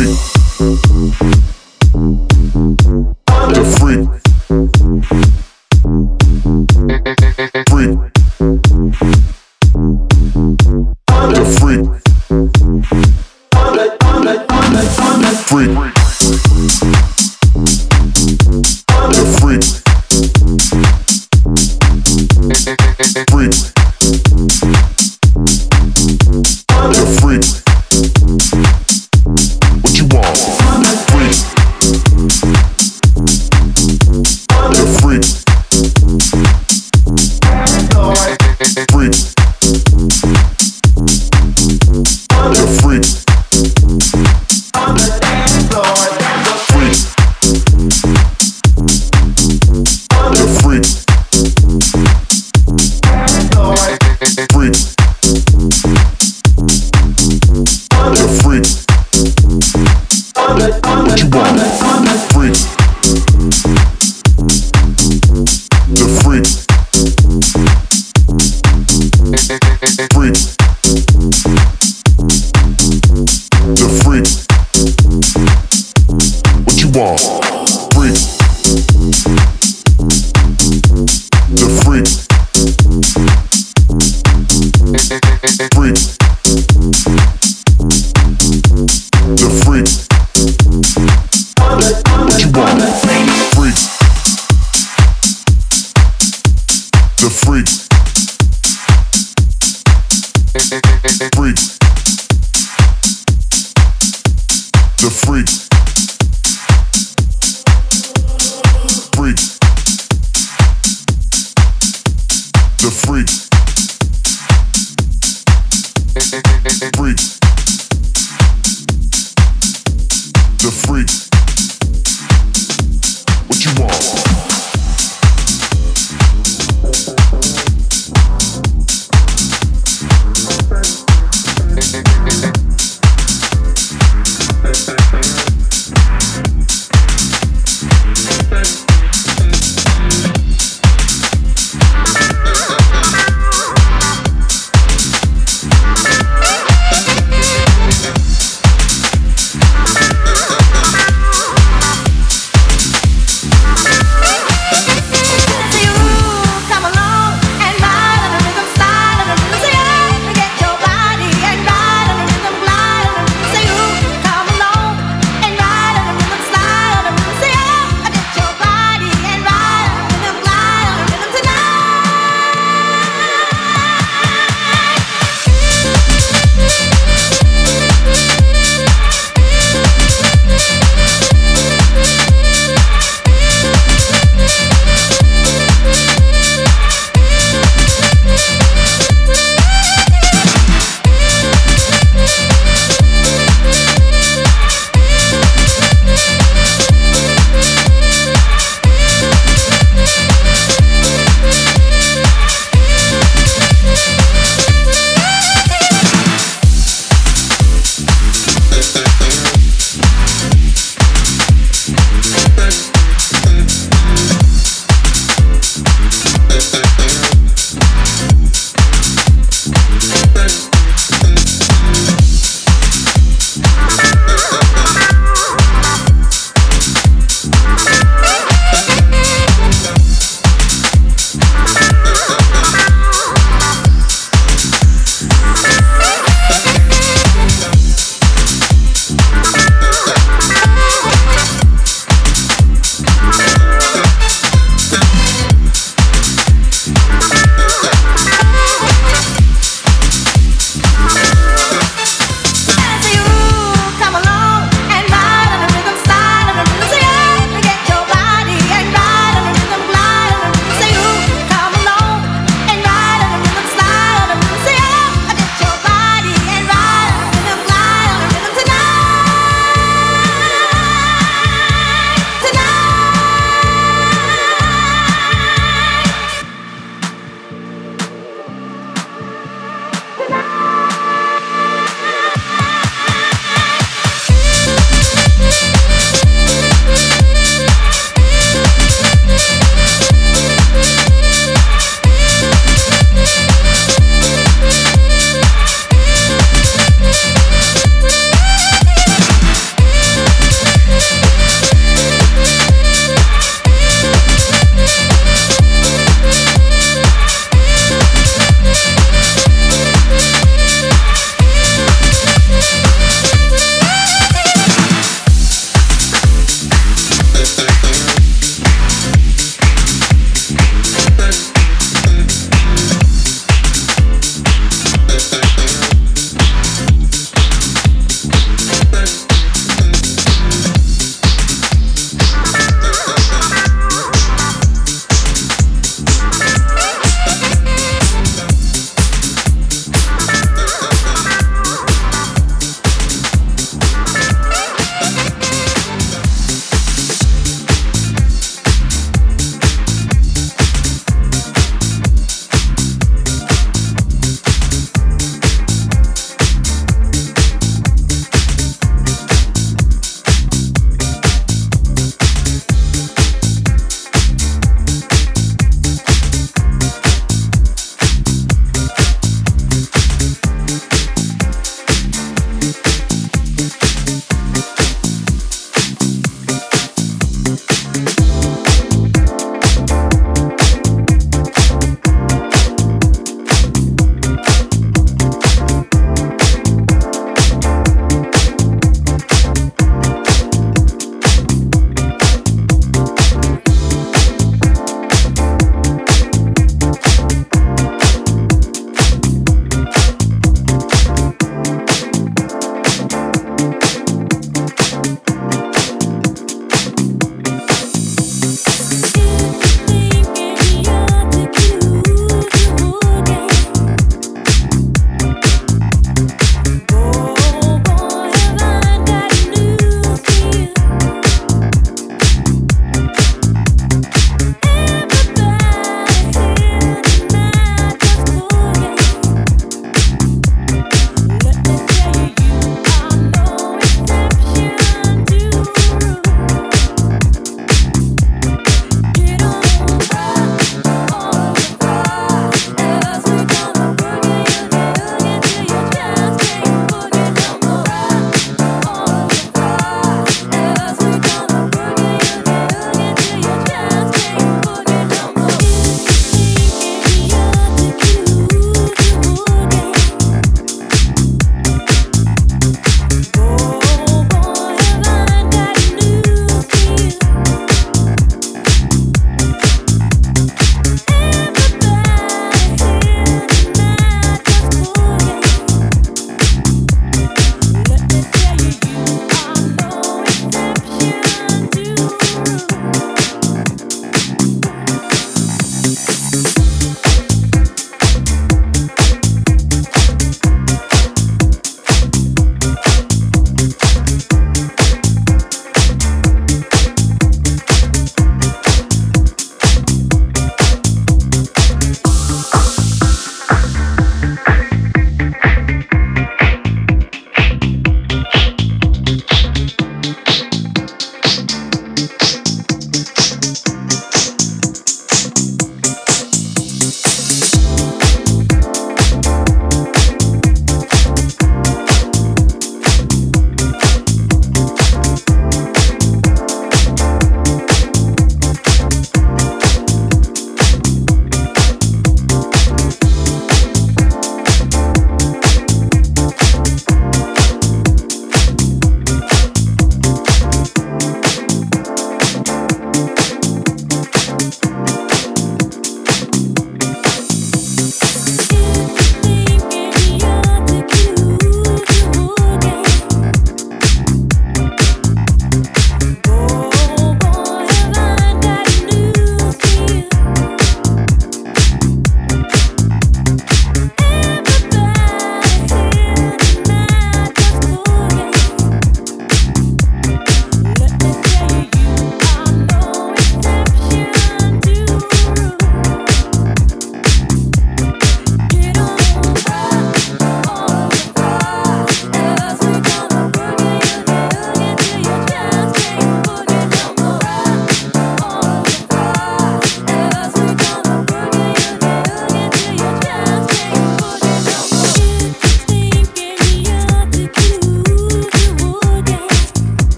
the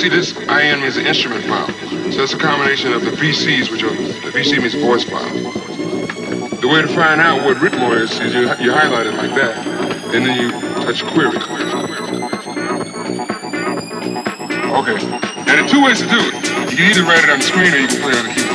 see, this IM is an instrument file. So it's a combination of the VCs, which are, the VC means voice file. The way to find out what rhythm is, is you, you highlight it like that, and then you touch query. Okay. There are two ways to do it. You can either write it on the screen or you can play it on the keyboard.